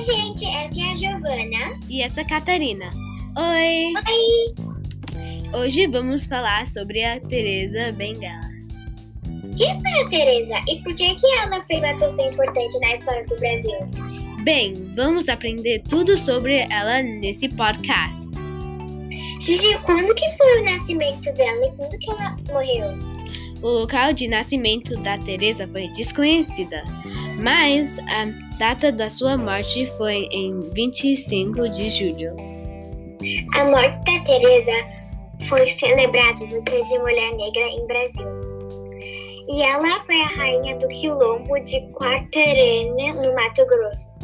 gente, essa é a Giovana. E essa é a Catarina. Oi! Oi! Hoje vamos falar sobre a Teresa Bengala. Quem foi a Teresa e por que, que ela foi uma pessoa importante na história do Brasil? Bem, vamos aprender tudo sobre ela nesse podcast. Gigi, quando que foi o nascimento dela e quando que ela morreu? O local de nascimento da Teresa foi desconhecida, mas a data da sua morte foi em 25 de julho. A morte da Teresa foi celebrada no Dia de Mulher Negra em Brasil. E ela foi a rainha do quilombo de Quartarena, no Mato Grosso.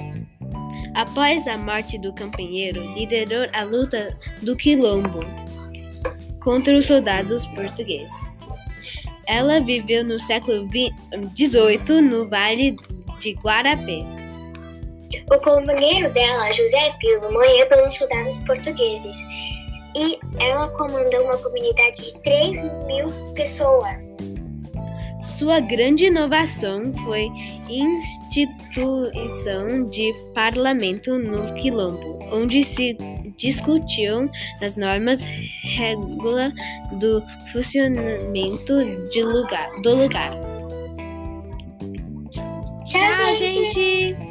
Após a morte do campanheiro, liderou a luta do quilombo contra os soldados portugueses. Ela viveu no século XVIII no Vale de Guarapé. O companheiro dela, José Pilo, morreu pelos soldados portugueses e ela comandou uma comunidade de 3 mil pessoas. Sua grande inovação foi instituição de parlamento no Quilombo, onde se discutiam as normas regula do funcionamento de lugar, do lugar. Gente.